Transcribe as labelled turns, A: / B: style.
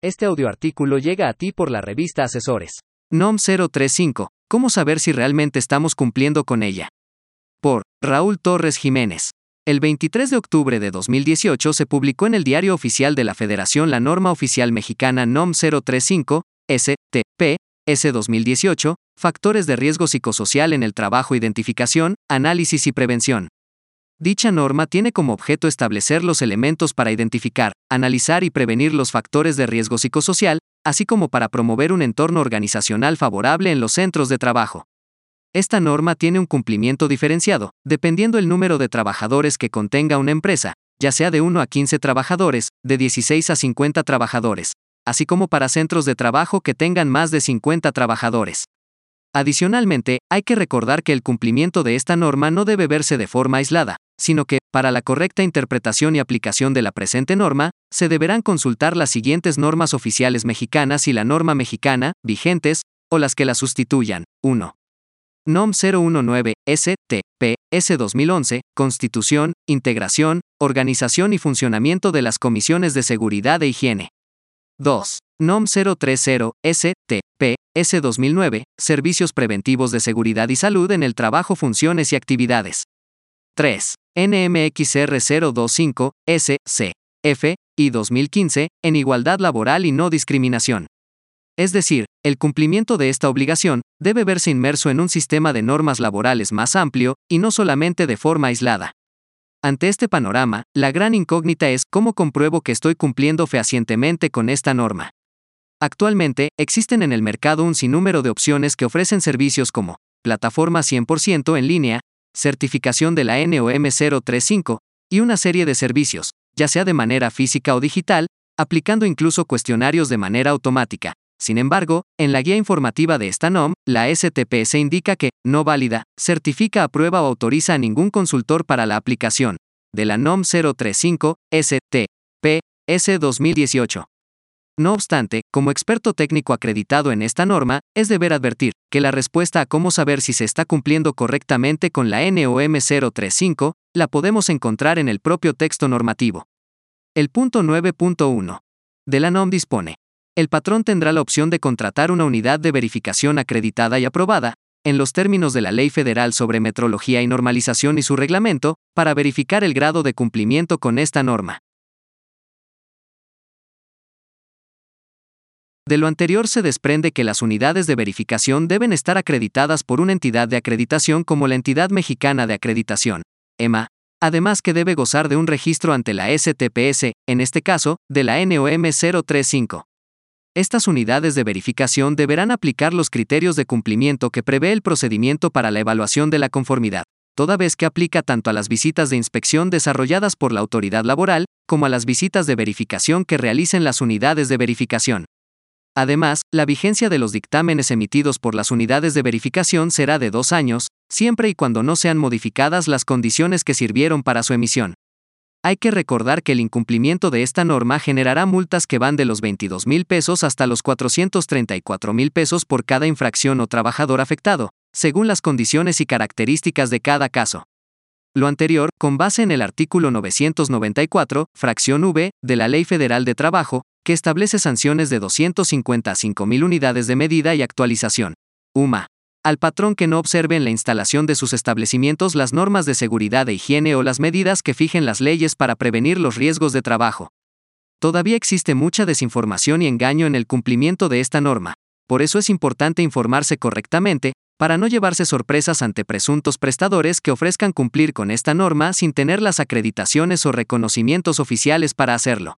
A: Este audioartículo llega a ti por la revista Asesores.
B: NOM 035. ¿Cómo saber si realmente estamos cumpliendo con ella? Por Raúl Torres Jiménez. El 23 de octubre de 2018 se publicó en el Diario Oficial de la Federación la norma oficial mexicana NOM 035, STP, S 2018, Factores de riesgo psicosocial en el trabajo, identificación, análisis y prevención. Dicha norma tiene como objeto establecer los elementos para identificar, analizar y prevenir los factores de riesgo psicosocial, así como para promover un entorno organizacional favorable en los centros de trabajo. Esta norma tiene un cumplimiento diferenciado, dependiendo el número de trabajadores que contenga una empresa, ya sea de 1 a 15 trabajadores, de 16 a 50 trabajadores, así como para centros de trabajo que tengan más de 50 trabajadores. Adicionalmente, hay que recordar que el cumplimiento de esta norma no debe verse de forma aislada, sino que, para la correcta interpretación y aplicación de la presente norma, se deberán consultar las siguientes normas oficiales mexicanas y la norma mexicana, vigentes, o las que la sustituyan. 1. NOM 019, STP, S 2011, Constitución, Integración, Organización y Funcionamiento de las Comisiones de Seguridad e Higiene. 2. NOM 030, STP, S 2009, Servicios Preventivos de Seguridad y Salud en el Trabajo, Funciones y Actividades. 3. NMXR 025, SC, F, y 2015, en igualdad laboral y no discriminación. Es decir, el cumplimiento de esta obligación debe verse inmerso en un sistema de normas laborales más amplio, y no solamente de forma aislada. Ante este panorama, la gran incógnita es cómo compruebo que estoy cumpliendo fehacientemente con esta norma. Actualmente, existen en el mercado un sinnúmero de opciones que ofrecen servicios como plataforma 100% en línea, certificación de la NOM 035, y una serie de servicios, ya sea de manera física o digital, aplicando incluso cuestionarios de manera automática. Sin embargo, en la guía informativa de esta NOM, la STP se indica que, no válida, certifica, aprueba o autoriza a ningún consultor para la aplicación de la NOM 035, STP, S 2018. No obstante, como experto técnico acreditado en esta norma, es deber advertir que la respuesta a cómo saber si se está cumpliendo correctamente con la NOM 035 la podemos encontrar en el propio texto normativo. El punto 9.1 de la NOM dispone. El patrón tendrá la opción de contratar una unidad de verificación acreditada y aprobada, en los términos de la Ley Federal sobre Metrología y Normalización y su reglamento, para verificar el grado de cumplimiento con esta norma. De lo anterior se desprende que las unidades de verificación deben estar acreditadas por una entidad de acreditación como la Entidad Mexicana de Acreditación, EMA, además que debe gozar de un registro ante la STPS, en este caso, de la NOM 035. Estas unidades de verificación deberán aplicar los criterios de cumplimiento que prevé el procedimiento para la evaluación de la conformidad, toda vez que aplica tanto a las visitas de inspección desarrolladas por la autoridad laboral, como a las visitas de verificación que realicen las unidades de verificación. Además, la vigencia de los dictámenes emitidos por las unidades de verificación será de dos años, siempre y cuando no sean modificadas las condiciones que sirvieron para su emisión. Hay que recordar que el incumplimiento de esta norma generará multas que van de los 22 mil pesos hasta los 434 mil pesos por cada infracción o trabajador afectado, según las condiciones y características de cada caso. Lo anterior, con base en el artículo 994, fracción V, de la Ley Federal de Trabajo, que establece sanciones de 255 mil unidades de medida y actualización. UMA. Al patrón que no observe en la instalación de sus establecimientos las normas de seguridad e higiene o las medidas que fijen las leyes para prevenir los riesgos de trabajo. Todavía existe mucha desinformación y engaño en el cumplimiento de esta norma. Por eso es importante informarse correctamente, para no llevarse sorpresas ante presuntos prestadores que ofrezcan cumplir con esta norma sin tener las acreditaciones o reconocimientos oficiales para hacerlo.